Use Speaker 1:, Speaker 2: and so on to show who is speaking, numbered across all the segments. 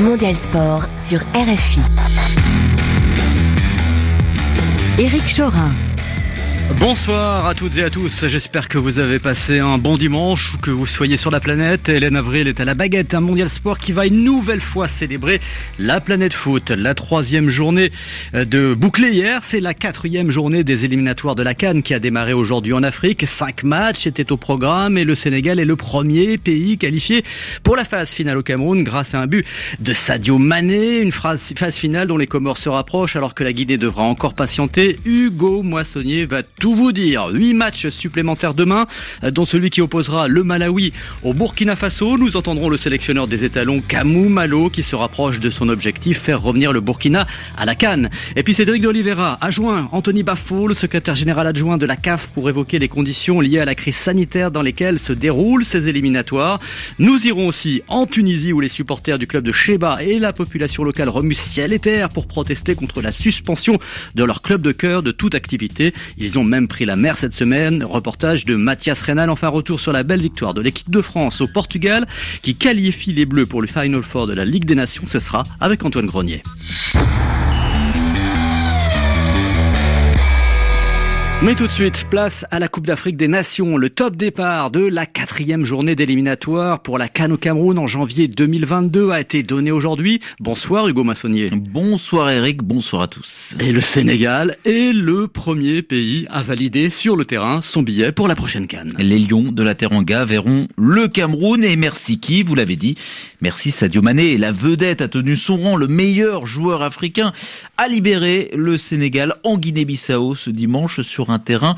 Speaker 1: Mondial Sport sur RFI. Éric Chorin.
Speaker 2: Bonsoir à toutes et à tous, j'espère que vous avez passé un bon dimanche ou que vous soyez sur la planète. Hélène Avril est à la baguette, un mondial sport qui va une nouvelle fois célébrer la planète foot. La troisième journée de bouclé hier, c'est la quatrième journée des éliminatoires de la Cannes qui a démarré aujourd'hui en Afrique. Cinq matchs étaient au programme et le Sénégal est le premier pays qualifié pour la phase finale au Cameroun grâce à un but de Sadio Mané, une phase finale dont les Comores se rapprochent alors que la Guinée devra encore patienter. Hugo Moissonnier va tout vous dire. Huit matchs supplémentaires demain, dont celui qui opposera le Malawi au Burkina Faso. Nous entendrons le sélectionneur des étalons Kamou Malo qui se rapproche de son objectif, faire revenir le Burkina à la Cannes. Et puis Cédric d'Oliveira adjoint Anthony Baffoul, secrétaire général adjoint de la CAF pour évoquer les conditions liées à la crise sanitaire dans lesquelles se déroulent ces éliminatoires. Nous irons aussi en Tunisie où les supporters du club de Sheba et la population locale remuent ciel et terre pour protester contre la suspension de leur club de cœur de toute activité. Ils ont même pris la mer cette semaine. Reportage de Mathias Reynal. Enfin, retour sur la belle victoire de l'équipe de France au Portugal qui qualifie les Bleus pour le Final Four de la Ligue des Nations. Ce sera avec Antoine Grenier. Mais tout de suite, place à la Coupe d'Afrique des Nations, le top départ de la quatrième journée d'éliminatoire pour la Cannes au Cameroun en janvier 2022 a été donné aujourd'hui. Bonsoir Hugo Massonnier.
Speaker 3: Bonsoir Eric, bonsoir à tous.
Speaker 2: Et le Sénégal est le premier pays à valider sur le terrain son billet pour la prochaine Cannes.
Speaker 3: Les Lions de la Teranga verront le Cameroun et merci qui, vous l'avez dit, merci Sadio Mané. La vedette a tenu son rang, le meilleur joueur africain a libéré le Sénégal en Guinée-Bissau ce dimanche sur un terrain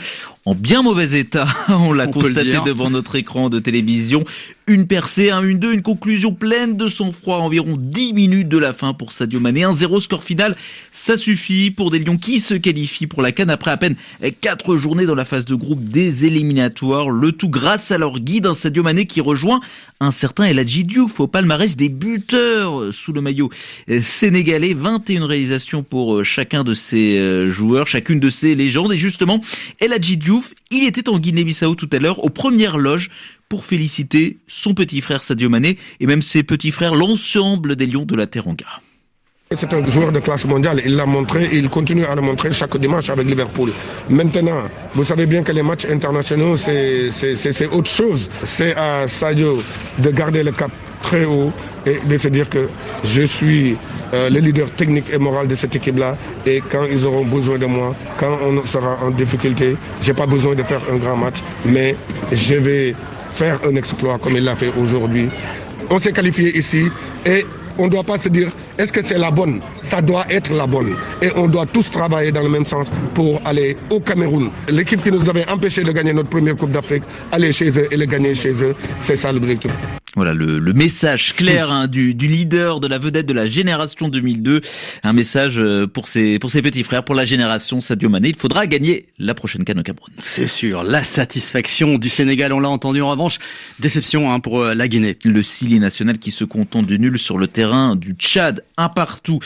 Speaker 3: en bien mauvais état. On l'a constaté devant notre écran de télévision. Une percée, un 1-2, une conclusion pleine de sang-froid, environ 10 minutes de la fin pour Sadio Mané. Un 0 score final, ça suffit pour des Lions qui se qualifient pour la Cannes après à peine 4 journées dans la phase de groupe des éliminatoires. Le tout grâce à leur guide, un Sadio Mané qui rejoint un certain Eladji Diouf au palmarès des buteurs sous le maillot sénégalais. 21 réalisations pour chacun de ces joueurs, chacune de ces légendes. Et justement, Eladji Diouf, il était en Guinée-Bissau tout à l'heure aux premières loges pour féliciter son petit frère Sadio Mané et même ses petits frères, l'ensemble des Lions de la Teranga.
Speaker 4: C'est un joueur de classe mondiale, il l'a montré il continue à le montrer chaque dimanche avec Liverpool. Maintenant, vous savez bien que les matchs internationaux, c'est autre chose. C'est à Sadio de garder le cap très haut et de se dire que je suis euh, le leader technique et moral de cette équipe-là. Et quand ils auront besoin de moi, quand on sera en difficulté, j'ai pas besoin de faire un grand match, mais je vais faire un exploit comme il l'a fait aujourd'hui. On s'est qualifié ici et on ne doit pas se dire est-ce que c'est la bonne? Ça doit être la bonne. Et on doit tous travailler dans le même sens pour aller au Cameroun. L'équipe qui nous avait empêché de gagner notre première Coupe d'Afrique, aller chez eux et le gagner chez eux, c'est ça l'objectif.
Speaker 3: Voilà le, le, message clair hein, du, du, leader, de la vedette de la génération 2002. Un message pour ses, pour ses petits frères, pour la génération Sadio Mané. Il faudra gagner la prochaine canne au Cameroun.
Speaker 2: C'est sûr. La satisfaction du Sénégal, on l'a entendu en revanche. Déception hein, pour la Guinée.
Speaker 3: Le Sili national qui se contente du nul sur le terrain du Tchad, un partout.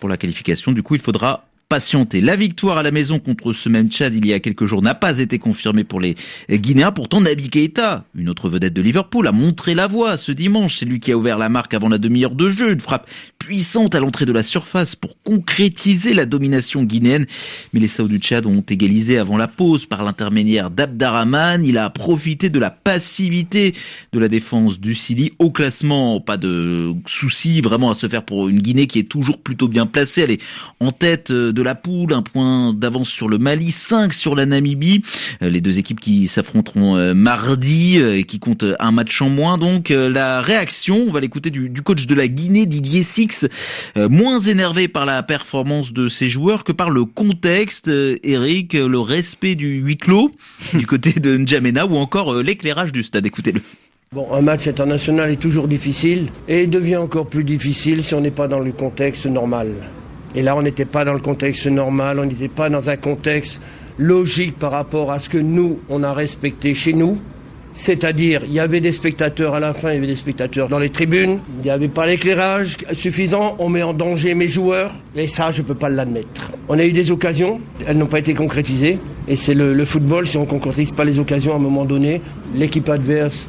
Speaker 3: Pour la qualification, du coup, il faudra patienter. La victoire à la maison contre ce même Tchad il y a quelques jours n'a pas été confirmée pour les Guinéens. Pourtant, Nabi Keita, une autre vedette de Liverpool, a montré la voie ce dimanche. C'est lui qui a ouvert la marque avant la demi-heure de jeu. Une frappe puissante à l'entrée de la surface pour concrétiser la domination guinéenne. Mais les Saouds du Tchad ont égalisé avant la pause par l'intermédiaire d'Abdarrahman. Il a profité de la passivité de la défense du Sili au classement. Pas de souci vraiment à se faire pour une Guinée qui est toujours plutôt bien placée. Elle est en tête de la poule, un point d'avance sur le Mali, 5 sur la Namibie. Les deux équipes qui s'affronteront mardi et qui comptent un match en moins. Donc la réaction, on va l'écouter du, coach de la Guinée, Didier Six, moins énervé par la performance de ses joueurs que par le contexte, Eric, le respect du huis clos du côté de N'Djamena ou encore l'éclairage du stade. Écoutez-le.
Speaker 5: Bon, un match international est toujours difficile et devient encore plus difficile si on n'est pas dans le contexte normal. Et là, on n'était pas dans le contexte normal, on n'était pas dans un contexte logique par rapport à ce que nous, on a respecté chez nous. C'est-à-dire, il y avait des spectateurs à la fin, il y avait des spectateurs dans les tribunes, il n'y avait pas l'éclairage suffisant, on met en danger mes joueurs, et ça, je ne peux pas l'admettre. On a eu des occasions, elles n'ont pas été concrétisées, et c'est le, football, si on ne concrétise pas les occasions à un moment donné, l'équipe adverse,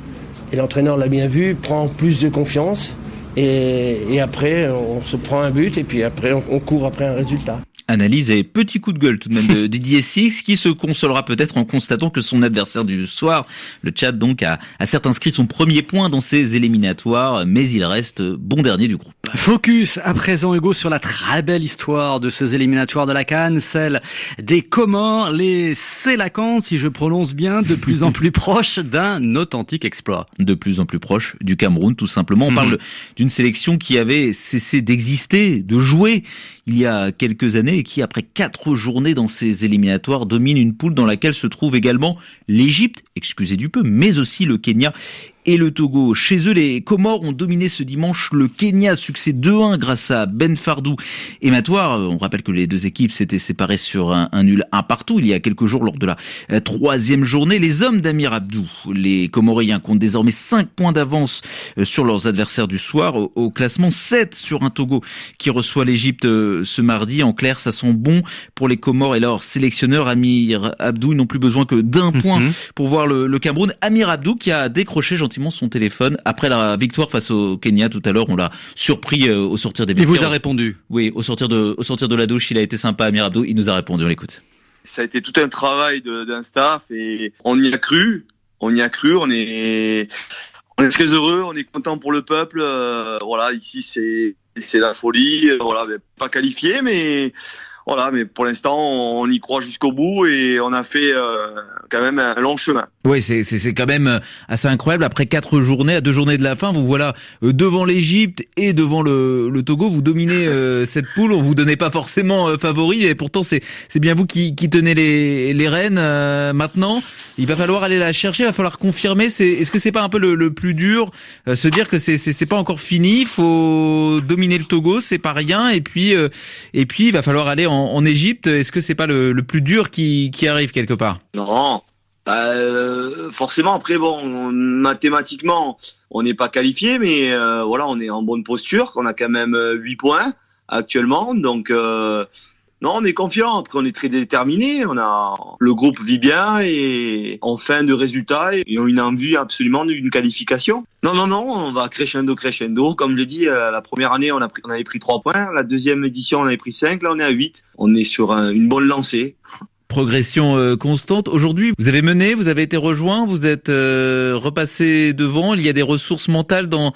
Speaker 5: et l'entraîneur l'a bien vu, prend plus de confiance, Et, après, on se prend un but et puis après, on court après un résultat.
Speaker 3: Analyse et petit coup de gueule tout de même de Didier Six qui se consolera peut-être en constatant que son adversaire du soir, le Tchad donc, a, a certes inscrit son premier point dans ses éliminatoires, mais il reste bon dernier du groupe.
Speaker 2: Focus à présent Hugo sur la très belle histoire de ces éliminatoires de la Cannes, celle des Comores, les Sélacantes, si je prononce bien, de plus en plus proches d'un authentique exploit.
Speaker 3: De plus en plus proche du Cameroun tout simplement. On parle mhm. d'une sélection qui avait cessé d'exister, de jouer il y a quelques années et qui, après quatre journées dans ces éliminatoires, domine une poule dans laquelle se trouve également l'Égypte, excusez du peu, mais aussi le Kenya et le Togo. Chez eux, les Comores ont dominé ce dimanche le Kenya, succès 2-1 grâce à Ben Fardou et Matoire. On rappelle que les deux équipes s'étaient séparées sur un, nul un partout il y a quelques jours lors de la euh, troisième journée. Les hommes d'Amir Abdou, les Comoriens, comptent désormais 5 points d'avance euh, sur leurs adversaires du soir au, classement 7 sur un Togo qui reçoit l'Égypte euh, ce mardi. En clair, ça sent bon pour les Comores et leur sélectionneur Amir Abdou. Ils n'ont plus besoin que d'un mhm. point pour voir le, le Cameroun. Amir Abdou qui a décroché gentiment son téléphone après la victoire face au Kenya tout à l'heure. On l'a surpris euh, au sortir des
Speaker 2: vestiaires. Il vous a répondu
Speaker 3: Oui, au sortir de au sortir de la douche, il a été sympa, Amir Abdou. Il nous a répondu. On l'écoute.
Speaker 6: Ça a été tout un travail d'un staff et on y a cru. On y a cru. On est on est très heureux. On est content pour le peuple. Euh, voilà, ici c'est c'est la folie. Voilà, pas qualifié, mais voilà, mais pour l'instant, on y croit jusqu'au bout et on a fait euh, quand même un long chemin.
Speaker 3: Oui, c'est c'est quand même euh, assez incroyable. Après quatre journées, à deux journées de la fin, vous voilà euh, devant l'Égypte et devant le, le Togo. Vous dominez cette poule. On vous donnait pas forcément favori et pourtant c'est c'est bien vous qui, qui tenez les les rênes. maintenant, il va falloir aller la chercher. Il va falloir confirmer. C'est est-ce que c'est pas un peu le, le plus dur, se dire que c'est c'est pas encore fini? Il faut dominer le Togo, c'est pas rien. Et puis et puis il va falloir aller en en, Égypte, est-ce que c'est pas le, plus dur qui, arrive quelque part?
Speaker 6: Non, bah, euh, forcément. Après, mathématiquement, on n'est pas qualifié, mais euh, voilà, on est en bonne posture. On a quand même 8 euh, points actuellement, donc non, on est confiant. Après, on est très déterminé. On a le groupe vit bien et en fin de résultat, ils ont une envie absolument d'une qualification. Non, non, non, on va crescendo, crescendo. Comme je l'ai dit, euh, la première année, on, avait pris 3 points. La deuxième édition, on avait pris 5. Là, on est à 8. On est sur une bonne lancée
Speaker 3: progression euh, constante. Aujourd'hui, vous avez mené, vous avez été rejoint, vous êtes euh, repassé devant. Il y a des ressources mentales dans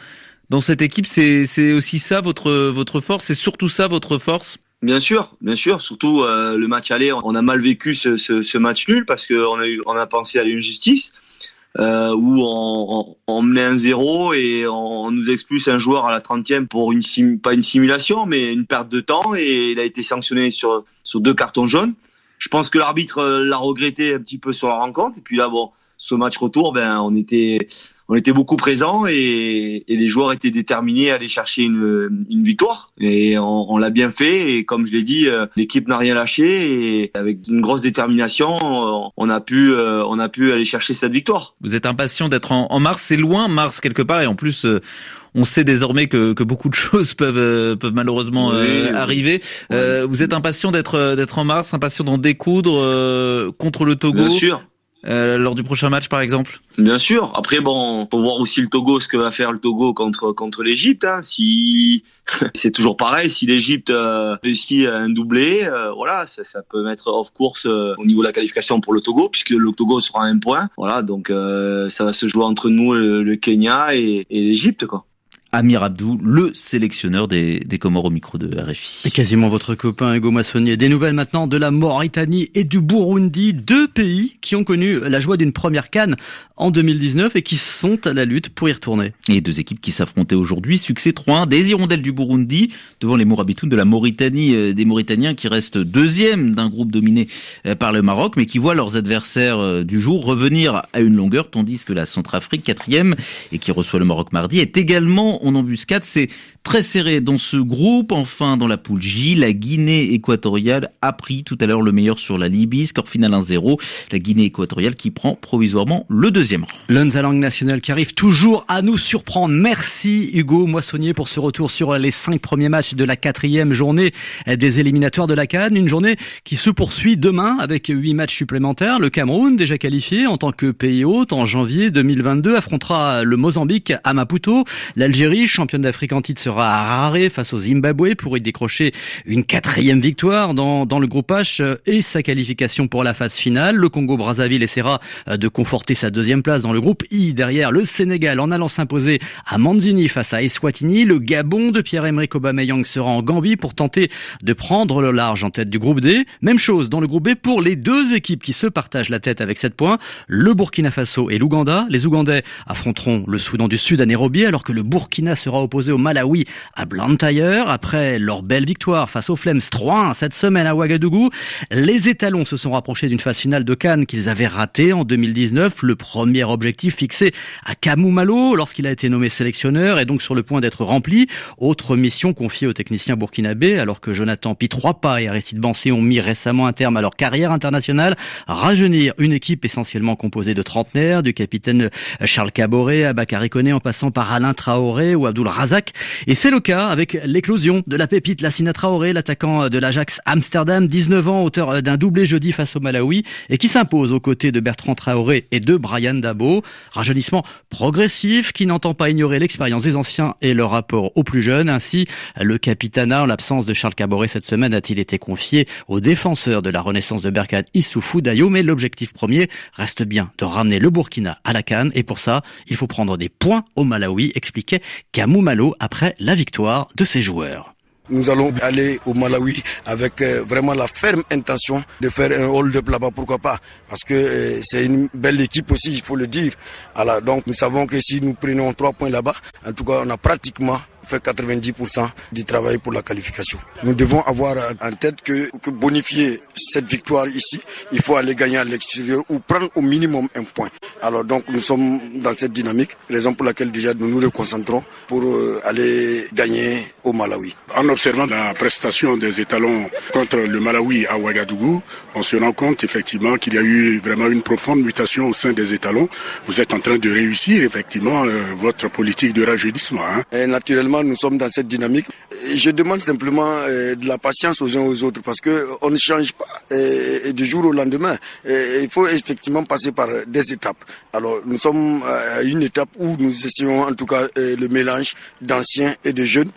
Speaker 3: dans cette équipe. C'est aussi ça votre votre force. C'est surtout ça votre force.
Speaker 6: Bien sûr, bien sûr. Surtout euh, le match aller, on a mal vécu ce, ce, match nul parce qu'on a eu, on a pensé à l'injustice euh, où on, on, menait un zéro et on, nous expulse un joueur à la 30e pour une pas une simulation mais une perte de temps et il a été sanctionné sur sur deux cartons jaunes. Je pense que l'arbitre l'a regretté un petit peu sur la rencontre et puis là bon, ce match retour, ben on était on était beaucoup présents et, et, les joueurs étaient déterminés à aller chercher une, une victoire. Et on, on l'a bien fait. Et comme je l'ai dit, euh, l'équipe n'a rien lâché. Et avec une grosse détermination, on a pu, euh, on a pu aller chercher cette victoire.
Speaker 3: Vous êtes impatient d'être en, en, mars. C'est loin, mars quelque part. Et en plus, euh, on sait désormais que, que, beaucoup de choses peuvent peuvent malheureusement arriver. vous êtes impatient d'être d'être en mars, impatient d'en découdre contre le Togo.
Speaker 6: Bien sûr.
Speaker 3: Euh, lors du prochain match, par exemple
Speaker 6: Bien sûr. Après, bon, faut voir aussi le Togo, ce que va faire le Togo contre contre l'Égypte. Hein. Si c'est toujours pareil, si l'Égypte euh, réussit un doublé, euh, voilà, ça, peut mettre off course euh, au niveau de la qualification pour le Togo, puisque le Togo sera à un point. Voilà, donc ça va se jouer entre nous, le, Kenya et, et l'Égypte, quoi.
Speaker 3: Amir Abdou, le sélectionneur des, des Comores au micro de RFI.
Speaker 2: Et quasiment votre copain Hugo Massonnier. Des nouvelles maintenant de la Mauritanie et du Burundi, deux pays qui ont connu la joie d'une première canne en 2019 et qui sont à la lutte pour y retourner.
Speaker 3: Et deux équipes qui s'affrontaient aujourd'hui. Succès 3-1 des Hirondelles du Burundi devant les Mourabitoun de la Mauritanie, euh, des Mauritaniens qui restent deuxième d'un groupe dominé euh, par le Maroc, mais qui voient leurs adversaires euh, du jour revenir à une longueur, tandis que la Centrafrique, quatrième, et qui reçoit le Maroc mardi, est également en embuscade. C'est Très serré dans ce groupe. Enfin, dans la poule J, la Guinée équatoriale a pris tout à l'heure le meilleur sur la Libye. Score final 1-0. La Guinée équatoriale qui prend provisoirement le deuxième rang.
Speaker 2: L'Unzalang national qui arrive toujours à nous surprendre. Merci Hugo Moissonnier pour ce retour sur les cinq premiers matchs de la quatrième journée des éliminatoires de la Cannes. Une journée qui se poursuit demain avec huit matchs supplémentaires. Le Cameroun, déjà qualifié en tant que pays hôte en janvier 2022, affrontera le Mozambique à Maputo. L'Algérie, championne d'Afrique en titre, sera à face au Zimbabwe pour y décrocher une quatrième victoire dans, le groupe H et sa qualification pour la phase finale. Le Congo-Brazzaville essaiera de conforter sa deuxième place dans le groupe I. Derrière, le Sénégal en allant s'imposer à Manzini face à Eswatini. Le Gabon de Pierre-Emerick Aubameyang sera en Gambie pour tenter de prendre le large en tête du groupe D. Même chose dans le groupe B pour les deux équipes qui se partagent la tête avec 7 points. Le Burkina Faso et l'Ouganda. Les Ougandais affronteront le Soudan du Sud à Nairobi alors que le Burkina sera opposé au Malawi à Blantyre. Après leur belle victoire face aux Flames 3 cette semaine à Ouagadougou, les étalons se sont rapprochés d'une phase finale de Cannes qu'ils avaient ratée en 2019. Le premier objectif fixé à Kamou Malo lorsqu'il a été nommé sélectionneur est donc sur le point d'être rempli. Autre mission confiée au technicien burkinabé alors que Jonathan Pitroipa et Aristide Bansé ont mis récemment un terme à leur carrière internationale. Rajeunir une équipe essentiellement composée de trentenaires, du capitaine Charles Caboret à Bakary Koné en passant par Alain Traoré ou Abdul Razak. Et c'est le cas avec l'éclosion de la pépite Lassina Traoré, l'attaquant de l'Ajax Amsterdam, 19 ans, auteur d'un doublé jeudi face au Malawi et qui s'impose aux côtés de Bertrand Traoré et de Brian Dabo. Rajeunissement progressif qui n'entend pas ignorer l'expérience des anciens et leur rapport aux plus jeunes. Ainsi, le capitana, en l'absence de Charles Caboret cette semaine, a-t-il été confié au défenseur de la renaissance de Berkane, Issoufou Dayo. Mais l'objectif premier reste bien de ramener le Burkina à la Cannes. Et pour ça, il faut prendre des points au Malawi, expliquait Kamou Malo après la victoire de ses joueurs.
Speaker 7: Nous allons aller au Malawi avec euh, vraiment la ferme intention de faire un hold-up là-bas, pourquoi pas? Parce que euh, c'est une belle équipe aussi, il faut le dire. Donc nous savons que si nous prenons trois points là-bas, en tout cas on a pratiquement fait 90% du travail pour la qualification. Nous devons avoir en tête que, que bonifier cette victoire ici, il faut aller gagner à l'extérieur ou prendre au minimum un point. Alors donc nous sommes dans cette dynamique, raison pour laquelle déjà nous nous reconcentrons pour euh, aller gagner au Malawi.
Speaker 8: En observant la prestation des étalons contre le Malawi à Ouagadougou, on se rend compte effectivement qu'il y a eu vraiment une profonde mutation au sein des étalons. Vous êtes en train de réussir effectivement euh, votre politique de rajeunissement. Hein.
Speaker 7: Et naturellement, nous sommes dans cette dynamique. Je demande simplement euh, de la patience aux uns aux autres parce que on ne change pas euh, du jour au lendemain. Et il faut effectivement passer par des étapes. Alors nous sommes à une étape où nous essayons en tout cas le mélange d'anciens et de jeunes.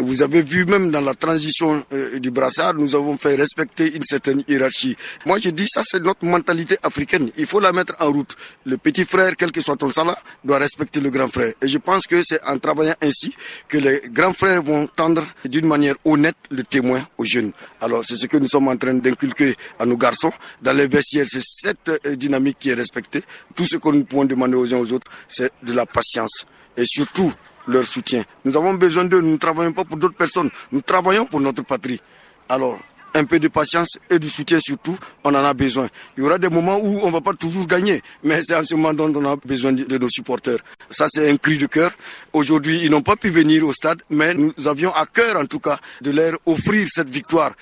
Speaker 7: Vous avez vu même dans la transition du brassard, nous avons fait respecter une certaine hiérarchie. Moi je dis ça c'est notre mentalité africaine. Il faut la mettre en route. Le petit frère, quel que soit ton salaire, doit respecter le grand frère. Et je pense que c'est en travaillant ainsi que les grands frères vont tendre d'une manière honnête le témoin aux jeunes. Alors c'est ce que nous sommes en train d'inculquer à nos garçons. Dans les vestiaires, c'est cette euh, dynamique qui est respectée. Tout ce que nous pouvons demander aux uns aux autres, c'est de la patience et surtout leur soutien. Nous avons besoin d'eux, nous ne travaillons pas pour d'autres personnes, nous travaillons pour notre patrie. Alors, un peu de patience et du soutien surtout, on en a besoin. Il y aura des moments où on va pas toujours gagner, mais c'est en ce moment dont on a besoin de nos supporters. Ça, c'est un cri de cœur. Aujourd'hui, ils n'ont pas pu venir au stade, mais nous avions à cœur, en tout cas, de leur offrir cette victoire.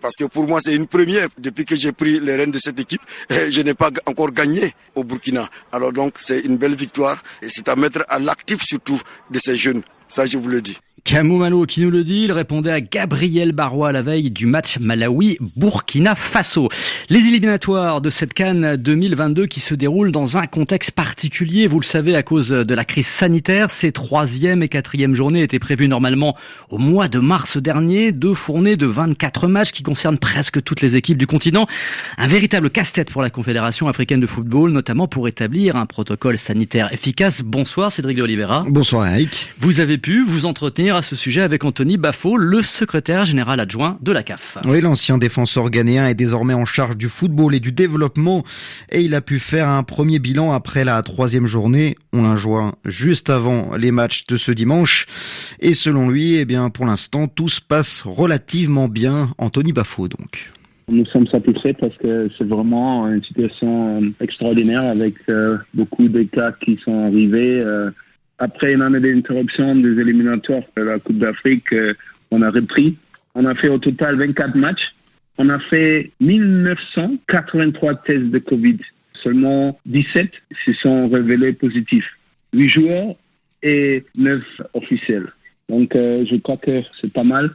Speaker 7: parce que pour moi, c'est une première. Depuis que j'ai pris les rênes de cette équipe, je n'ai pas encore gagné au Burkina. Alors donc, c'est une belle victoire et c'est à mettre à l'actif surtout de ces jeunes. Ça, je vous le dis.
Speaker 2: Camou Malo qui nous le dit, il répondait à Gabriel Barois la veille du match Malawi-Burkina Faso. Les éliminatoires de cette Cannes 2022 qui se déroulent dans un contexte particulier, vous le savez, à cause de la crise sanitaire. Ces troisième et quatrième journées étaient prévues normalement au mois de mars dernier, deux fournées de 24 matchs qui concernent presque toutes les équipes du continent. Un véritable casse-tête pour la Confédération africaine de football, notamment pour établir un protocole sanitaire efficace. Bonsoir Cédric de Oliveira.
Speaker 9: Bonsoir Eric.
Speaker 2: Vous avez pu vous entretenir à ce sujet avec Anthony Baffo, le secrétaire général adjoint de la CAF.
Speaker 9: Oui, l'ancien défenseur ghanéen est désormais en charge du football et du développement et il a pu faire un premier bilan après la troisième journée. On l'a joint juste avant les matchs de ce dimanche et selon lui, eh bien, pour l'instant, tout se passe relativement bien. Anthony Baffo, donc.
Speaker 10: Nous sommes satisfaits parce que c'est vraiment une situation extraordinaire avec euh, beaucoup de cas qui sont arrivés. Après une année d'interruption des éliminatoires de la Coupe d'Afrique, euh, on a repris. On a fait au total 24 matchs. On a fait 1983 tests de Covid. Seulement 17 se sont révélés positifs. 8 joueurs et 9 officiels. Donc euh, je crois que c'est pas mal.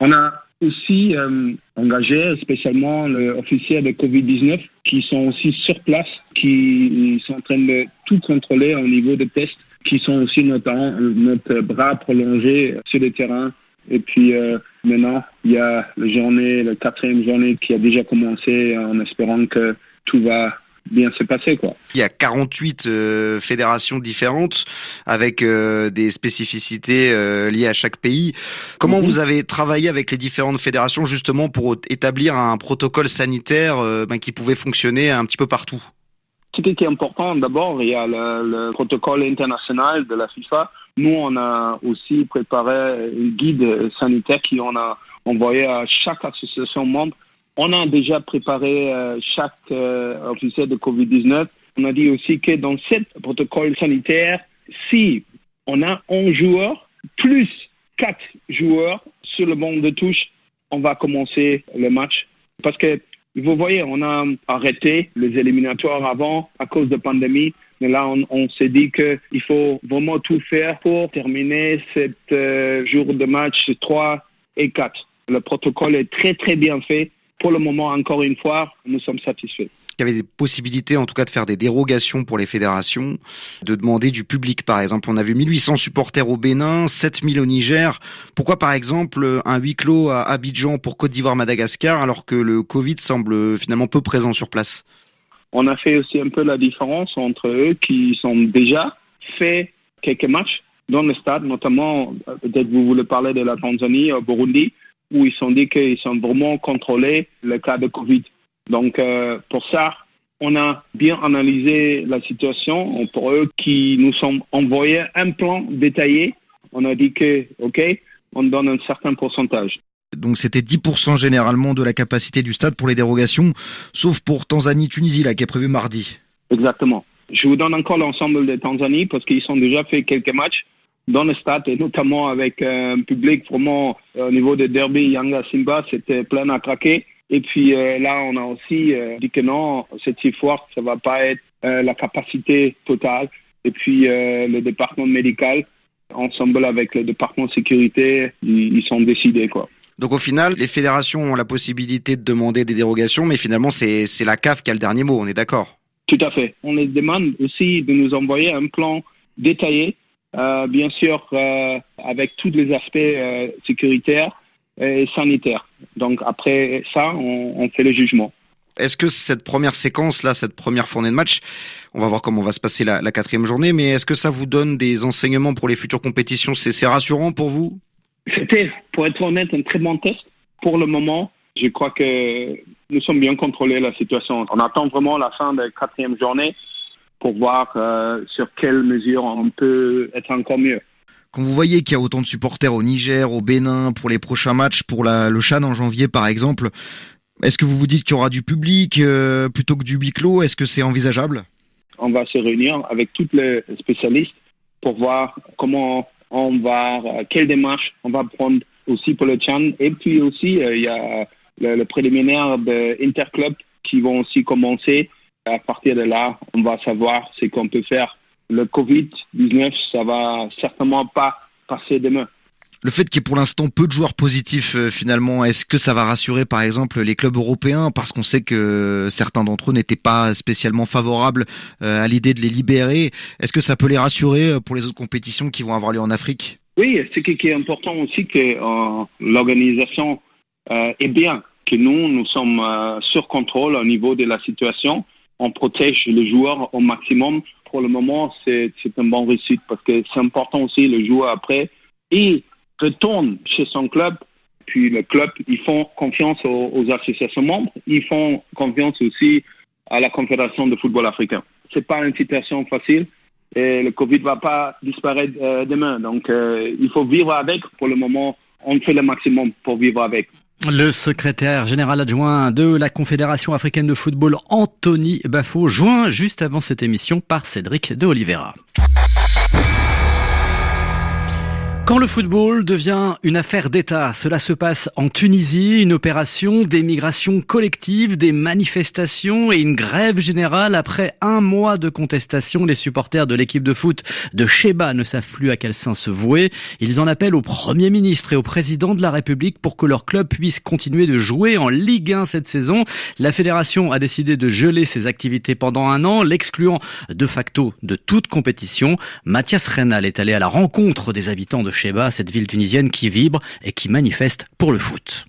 Speaker 10: On a aussi euh, engagé spécialement les officiers de Covid-19 qui sont aussi sur place, qui sont en train de tout contrôler au niveau des tests, qui sont aussi notamment notre bras prolongé sur le terrain. Et puis euh, maintenant, il y a la journée, la quatrième journée qui a déjà commencé en espérant que tout va bien se passer quoi.
Speaker 9: Il y a 48 euh, fédérations différentes avec euh, des spécificités euh, liées à chaque pays. Comment mhm. vous avez travaillé avec les différentes fédérations justement pour établir un protocole sanitaire ben, qui pouvait fonctionner un petit peu partout?
Speaker 10: Ce qui est important, d'abord, il y a le, le, protocole international de la FIFA. Nous, on a aussi préparé un guide sanitaire qui on a envoyé à chaque association membre on a déjà préparé euh, chaque euh, officier de Covid-19. On a dit aussi que dans ce protocole sanitaire, si on a un joueur plus quatre joueurs sur le banc de touche, on va commencer le match. Parce que vous voyez, on a arrêté les éliminatoires avant à cause de la pandémie. Mais là, on, s'est dit qu'il faut vraiment tout faire pour terminer ce euh, jour de match 3 et 4. Le protocole est très, très bien fait pour le moment, encore une fois, nous sommes satisfaits.
Speaker 9: Il y avait des possibilités, en tout cas, de faire des dérogations pour les fédérations, de demander du public, par exemple. On a vu 1800 supporters au Bénin, 7000 au Niger. Pourquoi, par exemple, un huis clos à Abidjan pour Côte d'Ivoire, Madagascar, alors que le Covid semble finalement peu présent sur place?
Speaker 10: On a fait aussi un peu la différence entre eux qui sont déjà fait quelques matchs dans le stade, notamment, peut-être vous voulez parler de la Tanzanie, au Burundi, où ils ont dit qu'ils sont vraiment contrôlés le cas de Covid. Donc euh, pour ça, on a bien analysé la situation. Pour eux qui nous ont envoyé un plan détaillé, on a dit que, OK, on donne un certain pourcentage.
Speaker 9: Donc c'était 10% généralement de la capacité du stade pour les dérogations, sauf pour Tanzanie-Tunisie, là, qui est prévu mardi.
Speaker 10: Exactement. Je vous donne encore l'ensemble de Tanzanie parce qu'ils ont déjà fait quelques matchs dans le stade et notamment avec un public vraiment euh, au niveau de derby Yanga Simba, c'était plein à craquer. Et puis euh, là, on a aussi euh, dit que non, cette fois, ça va pas être la capacité totale. Et puis le département médical, ensemble avec le département de sécurité, ils, sont décidés quoi.
Speaker 9: Donc au final, les fédérations ont la possibilité de demander des dérogations, mais finalement c'est la CAF qui a le dernier mot, on est d'accord?
Speaker 10: Tout à fait. On les demande aussi de nous envoyer un plan détaillé euh, bien sûr euh, avec tous les aspects euh, sécuritaires et sanitaires. Donc après ça, on, on fait le jugement.
Speaker 9: Est-ce que cette première séquence là, cette première fournée de match, on va voir comment va se passer la, la quatrième journée, mais est-ce que ça vous donne des enseignements pour les futures compétitions? C'est rassurant pour vous?
Speaker 10: C'était, pour être honnête, un très bon test. Pour le moment, je crois que nous sommes bien contrôlés la situation. On attend vraiment la fin de la quatrième journée pour voir euh, sur quelles mesures on peut être encore mieux.
Speaker 9: Quand vous voyez qu'il y a autant de supporters au Niger, au Bénin, pour les prochains matchs, pour la, le Chan en janvier par exemple, est-ce que vous vous dites qu'il y aura du public euh, plutôt que du huis clos? Est-ce que c'est envisageable?
Speaker 10: On va se réunir avec tous les spécialistes pour voir comment on va, euh, quelle démarche on va prendre aussi pour le Chan. Et puis aussi, il y a le, le préliminaire de Interclub qui vont aussi commencer. À partir de là, on va savoir ce qu'on peut faire. Le Covid-19, ça va certainement pas passer demain.
Speaker 9: Le fait qu'il y ait pour l'instant peu de joueurs positifs euh, finalement, est-ce que ça va rassurer par exemple les clubs européens? Parce qu'on sait que certains d'entre eux n'étaient pas spécialement favorables euh, à l'idée de les libérer Est-ce que ça peut les rassurer euh, pour les autres compétitions qui vont avoir lieu en Afrique?
Speaker 10: Oui, ce qui est important aussi que l'organisation est bien, que nous nous sommes sur contrôle au niveau de la situation on protège les joueurs au maximum. Pour le moment, c'est un bon réussite parce que c'est important aussi le joueur après. Il retourne chez son club, puis le club, ils font confiance aux, associations membres, ils font confiance aussi à la Confédération de football africain. C'est pas une situation facile et le Covid va pas disparaître euh, demain. Donc, euh, il faut vivre avec. Pour le moment, on fait le maximum pour vivre avec.
Speaker 2: Le secrétaire général adjoint de la Confédération africaine de football, Anthony Bafo, joint juste avant cette émission par Cédric de Oliveira. Quand le football devient une affaire d'État, cela se passe en Tunisie, une opération d'émigration collective, des manifestations et une grève générale. Après un mois de contestation, les supporters de l'équipe de foot de Sheba ne savent plus à quel sein se vouer. Ils en appellent au Premier ministre et au Président de la République pour que leur club puisse continuer de jouer en Ligue 1 cette saison. La fédération a décidé de geler ses activités pendant un an, l'excluant de facto de toute compétition. Mathias Renal est allé à la rencontre des habitants de Sheba, cette ville tunisienne qui vibre et qui manifeste pour le foot.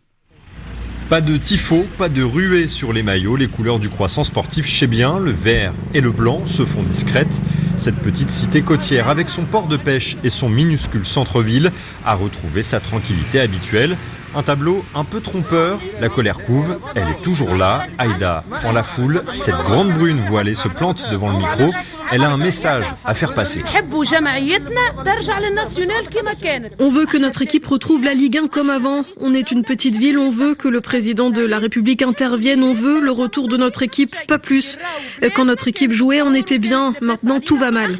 Speaker 11: Pas de tifo, pas de ruée sur les maillots, les couleurs du croissant sportif chez bien, le vert et le blanc se font discrètes. Cette petite cité côtière, avec son port de pêche et son minuscule centre-ville, a retrouvé sa tranquillité habituelle. Un tableau un peu trompeur, la colère couve, elle est toujours là. Aïda fend la foule, cette grande brune voilée se plante devant le micro. Elle a un message à faire passer.
Speaker 12: On veut que notre équipe retrouve la Ligue 1 comme avant. On est une petite ville, on veut que le président de la République intervienne, on veut le retour de notre équipe, pas plus. Quand notre équipe jouait, on était bien. Maintenant, tout va mal.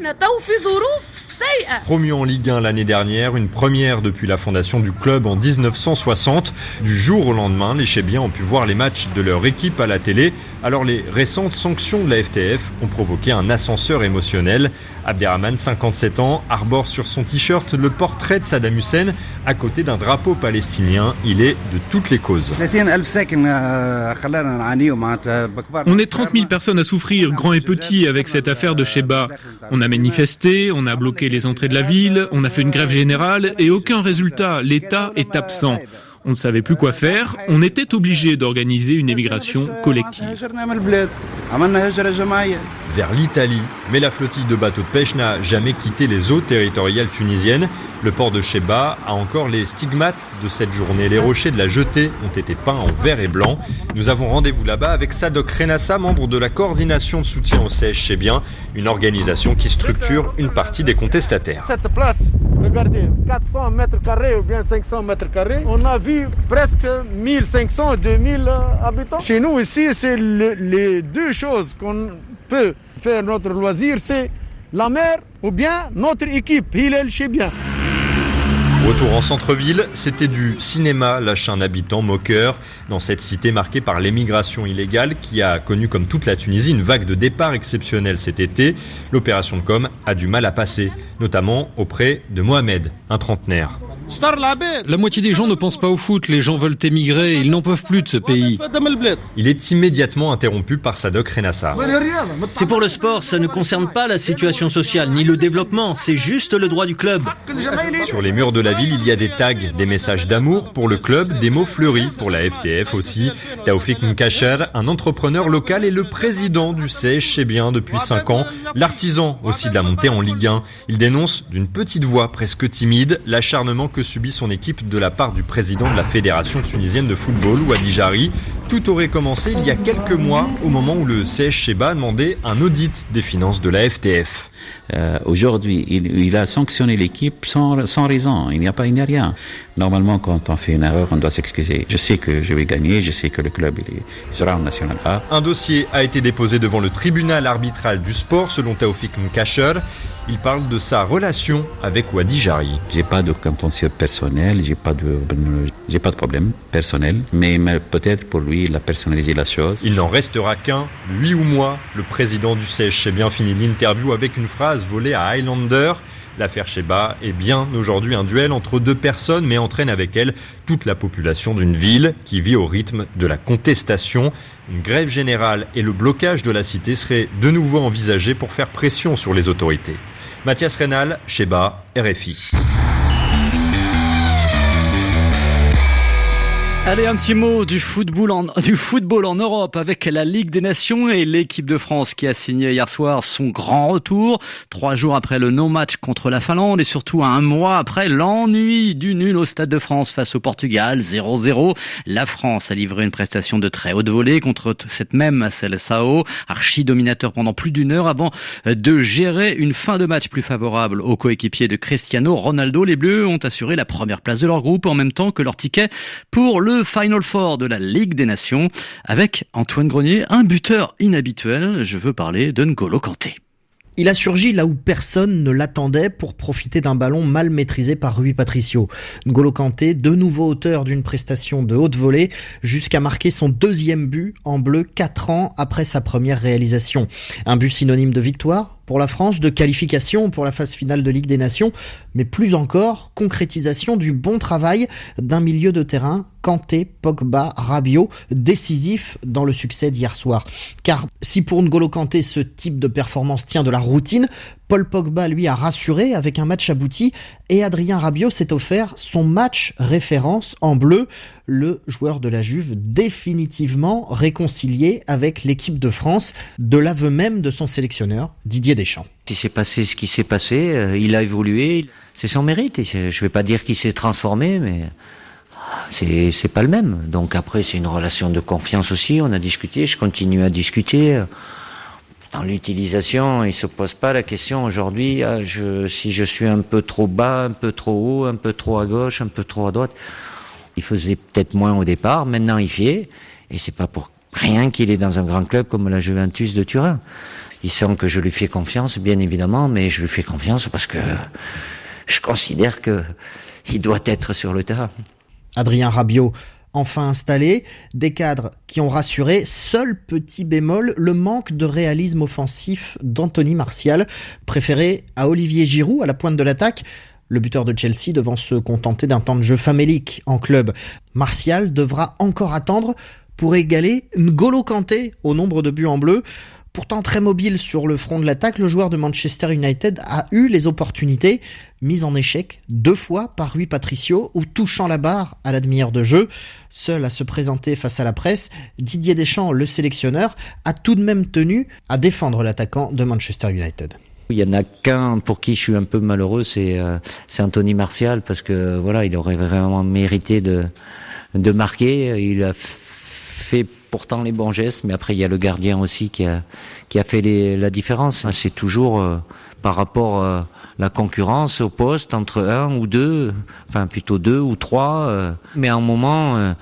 Speaker 11: Promu en Ligue 1 l'année dernière, une première depuis la fondation du club en 1960. Du jour au lendemain, les Chébiens ont pu voir les matchs de leur équipe à la télé. Alors les récentes sanctions de la FTF ont provoqué un ascenseur émotionnel. Abderrahman, 57 ans, arbore sur son t-shirt le portrait de Saddam Hussein à côté d'un drapeau palestinien. Il est de toutes les causes.
Speaker 13: On est 30 000 personnes à souffrir, grands et petits, avec cette affaire de Sheba. On a manifesté, on a bloqué les entrées de la ville, on a fait une grève générale et aucun résultat. L'État est absent. On ne savait plus quoi faire. On était obligé d'organiser une émigration collective.
Speaker 11: Vers l'Italie. Mais la flottille de bateaux de pêche n'a jamais quitté les eaux territoriales tunisiennes. Le port de Sheba a encore les stigmates de cette journée. Les rochers de la jetée ont été peints en vert et blanc. Nous avons rendez-vous là-bas avec Sadok Renassa, membre de la coordination de soutien au chez Bien, une organisation qui structure une partie des contestataires.
Speaker 14: Cette place, regardez, 400 mètres carrés ou bien 500 mètres carrés, on a vu presque 1500, 2000 habitants. Chez nous ici, c'est le, les deux choses qu'on peut faire notre loisir, c'est la mer ou bien notre équipe, Hillel Bien.
Speaker 11: Retour en centre-ville, c'était du cinéma, lâche un habitant moqueur dans cette cité marquée par l'émigration illégale qui a connu comme toute la Tunisie une vague de départ exceptionnelle cet été. L'opération de com a du mal à passer, notamment auprès de Mohamed, un trentenaire.
Speaker 13: La moitié des gens ne pensent pas au foot, les gens veulent émigrer, ils n'en peuvent plus de ce pays.
Speaker 11: Il est immédiatement interrompu par Sadok Renassa.
Speaker 15: C'est pour le sport, ça ne concerne pas la situation sociale ni le développement, c'est juste le droit du club.
Speaker 11: Sur les murs de la ville, il y a des tags, des messages d'amour pour le club, des mots fleuris pour la FTF aussi. Taoufik Mkacher, un entrepreneur local et le président du CEJ chez bien depuis 5 ans, l'artisan aussi de la montée en Ligue 1. Il dénonce d'une petite voix presque timide l'acharnement que subit son équipe de la part du président de la Fédération tunisienne de football, Wadi Jari. Tout aurait commencé il y a quelques mois, au moment où le CH Sheba a demandé un audit des finances de la FTF.
Speaker 16: Euh, Aujourd'hui, il, il, a sanctionné l'équipe sans, sans, raison. Il n'y a pas, il n'y a rien. Normalement, quand on fait une erreur, on doit s'excuser. Je sais que je vais gagner, je sais que le club il, sera en National A.
Speaker 11: Un dossier a été déposé devant le tribunal arbitral du sport, selon Taoufik Mkacher. Il parle de sa relation avec Wadi Jari.
Speaker 16: J'ai pas de contentieux personnel, j'ai pas de, j'ai pas de problème personnel, mais peut-être pour lui, il
Speaker 11: n'en restera qu'un, lui ou moi, le président du CH. bien fini l'interview avec une phrase volée à Highlander. L'affaire Sheba est bien aujourd'hui un duel entre deux personnes, mais entraîne avec elle toute la population d'une ville qui vit au rythme de la contestation. Une grève générale et le blocage de la cité seraient de nouveau envisagés pour faire pression sur les autorités. Mathias Rénal, Sheba, RFI.
Speaker 2: Allez, un petit mot du football, en, du football en Europe avec la Ligue des Nations et l'équipe de France qui a signé hier soir son grand retour. Trois jours après le non-match contre la Finlande et surtout un mois après l'ennui du nul au Stade de France face au Portugal, 0-0. La France a livré une prestation de très haute volée contre cette même Sao, archi dominateur pendant plus d'une heure avant de gérer une fin de match plus favorable aux coéquipiers de Cristiano Ronaldo. Les Bleus ont assuré la première place de leur groupe en même temps que leur ticket pour le Final Four de la Ligue des Nations avec Antoine Grenier, un buteur inhabituel. Je veux parler de N'Golo Kanté.
Speaker 17: Il a surgi là où personne ne l'attendait pour profiter d'un ballon mal maîtrisé par Rui Patricio. N'Golo Kanté, de nouveau auteur d'une prestation de haute volée, jusqu'à marquer son deuxième but en bleu quatre ans après sa première réalisation. Un but synonyme de victoire pour la France, de qualification pour la phase finale de Ligue des Nations, mais plus encore, concrétisation du bon travail d'un milieu de terrain, Kanté, Pogba, Rabiot, décisif dans le succès d'hier soir. Car si pour N'Golo Kanté ce type de performance tient de la routine, Paul Pogba lui a rassuré avec un match abouti et Adrien Rabiot s'est offert son match référence en bleu, le joueur de la Juve définitivement réconcilié avec l'équipe de France, de l'aveu même de son sélectionneur Didier Deschamps.
Speaker 18: Il s'est passé ce qui s'est passé, euh, il a évolué, c'est son mérite. Je ne vais pas dire qu'il s'est transformé, mais c'est c'est pas le même. Donc après c'est une relation de confiance aussi. On a discuté, je continue à discuter dans l'utilisation, il se pose pas la question aujourd'hui, ah, si je suis un peu trop bas, un peu trop haut, un peu trop à gauche, un peu trop à droite. Il faisait peut-être moins au départ, maintenant il fait, et c'est pas pour rien qu'il est dans un grand club comme la Juventus de Turin. Il sent que je lui fais confiance, bien évidemment, mais je lui fais confiance parce que je considère que il doit être sur le terrain.
Speaker 17: Adrien Rabiot enfin installé, des cadres qui ont rassuré, seul petit bémol, le manque de réalisme offensif d'Anthony Martial, préféré à Olivier Giroud à la pointe de l'attaque. Le buteur de Chelsea devant se contenter d'un temps de jeu famélique en club. Martial devra encore attendre pour égaler N'Golo Kanté au nombre de buts en bleu. Pourtant très mobile sur le front de l'attaque, le joueur de Manchester United a eu les opportunités, mises en échec deux fois par Rui Patricio ou touchant la barre à la demi-heure de jeu. Seul à se présenter face à la presse, Didier Deschamps, le sélectionneur, a tout de même tenu à défendre l'attaquant de Manchester United.
Speaker 18: Il y en a qu'un pour qui je suis un peu malheureux, c'est euh, Anthony Martial parce que voilà, il aurait vraiment mérité de de marquer. Il a fait pourtant les bons gestes, mais après il y a le gardien aussi qui a qui a fait la différence. C'est toujours euh, par rapport à euh, la concurrence au poste entre un ou deux, enfin plutôt deux ou trois. Euh, mais à un moment,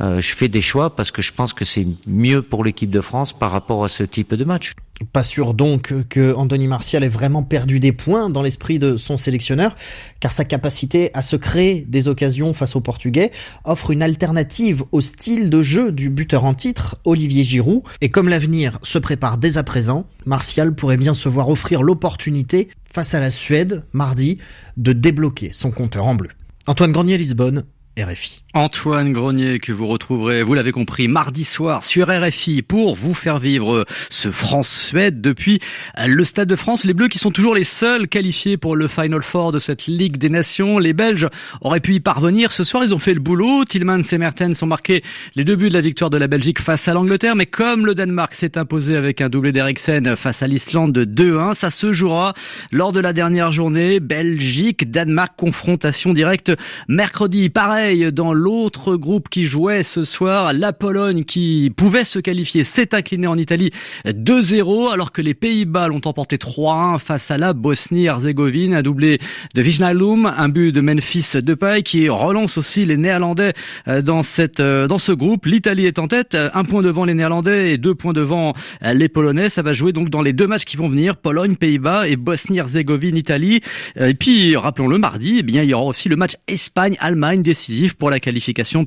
Speaker 18: je fais des choix parce que je pense que c'est mieux pour l'équipe de France par rapport à ce type de match.
Speaker 17: Pas sûr donc que Anthony Martial ait vraiment perdu des points dans l'esprit de son sélectionneur, car sa capacité à se créer des occasions face aux Portugais offre une alternative au style de jeu du buteur en titre, Olivier Giroud. Et comme l'avenir se prépare dès à présent, Martial pourrait bien se voir offrir l'opportunité, face à la Suède, mardi, de débloquer son compteur en bleu. Antoine Grenier-Lisbonne, RFI.
Speaker 2: Antoine Grenier que vous retrouverez, vous l'avez compris, mardi soir sur RFI pour vous faire vivre ce France-Suède depuis le Stade de France. Les Bleus qui sont toujours les seuls qualifiés pour le Final Four de cette Ligue des Nations. Les Belges auraient pu y parvenir. Ce soir, ils ont fait le boulot. Tillmans et Mertens ont marqué les deux buts de la victoire de la Belgique face à l'Angleterre. Mais comme le Danemark s'est imposé avec un doublé d'Eriksen face à l'Islande de 2-1, ça se jouera lors de la dernière journée. Belgique-Danemark, confrontation directe mercredi. Pareil dans l'autre groupe qui jouait ce soir, la Pologne qui pouvait se qualifier s'est inclinée en Italie 2-0 alors que les Pays-Bas l'ont emporté 3-1 face à la Bosnie-Herzégovine, un doublé de Wijnaldum, un but de Memphis Depay qui relance aussi les Néerlandais euh, dans cette euh, dans ce groupe. L'Italie est en tête, un point devant les Néerlandais et deux points devant euh, les Polonais. Ça va jouer donc dans les deux matchs qui vont venir, Pologne, Pays-Bas et Bosnie-Herzégovine, Italie. Et puis rappelons-le mardi, eh bien il y aura aussi le match Espagne-Allemagne décisif pour la qualification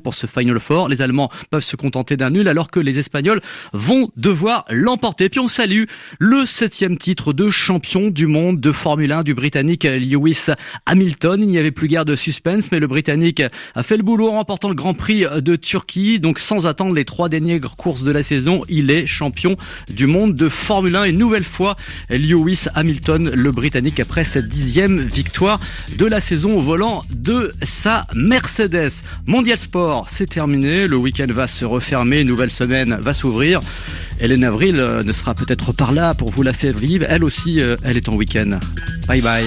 Speaker 2: pour ce Final Four. Les Allemands peuvent se contenter d'un nul alors que les Espagnols vont devoir l'emporter. Puis on salue le septième titre de champion du monde de Formule 1 du Britannique Lewis Hamilton. Il n'y avait plus guère de suspense, mais le Britannique a fait le boulot en remportant le Grand Prix de Turquie. Donc sans attendre les trois dernières courses de la saison, il est champion du monde de Formule 1. Et nouvelle fois, Lewis Hamilton, le Britannique, après cette dixième victoire de la saison au volant de sa Mercedes. Mondial Sport, c'est terminé. Le week-end va se refermer. Nouvelle semaine va s'ouvrir. Hélène Avril euh, ne sera peut-être pas là pour vous la faire vivre. Elle aussi, euh, elle est en week-end. Bye bye.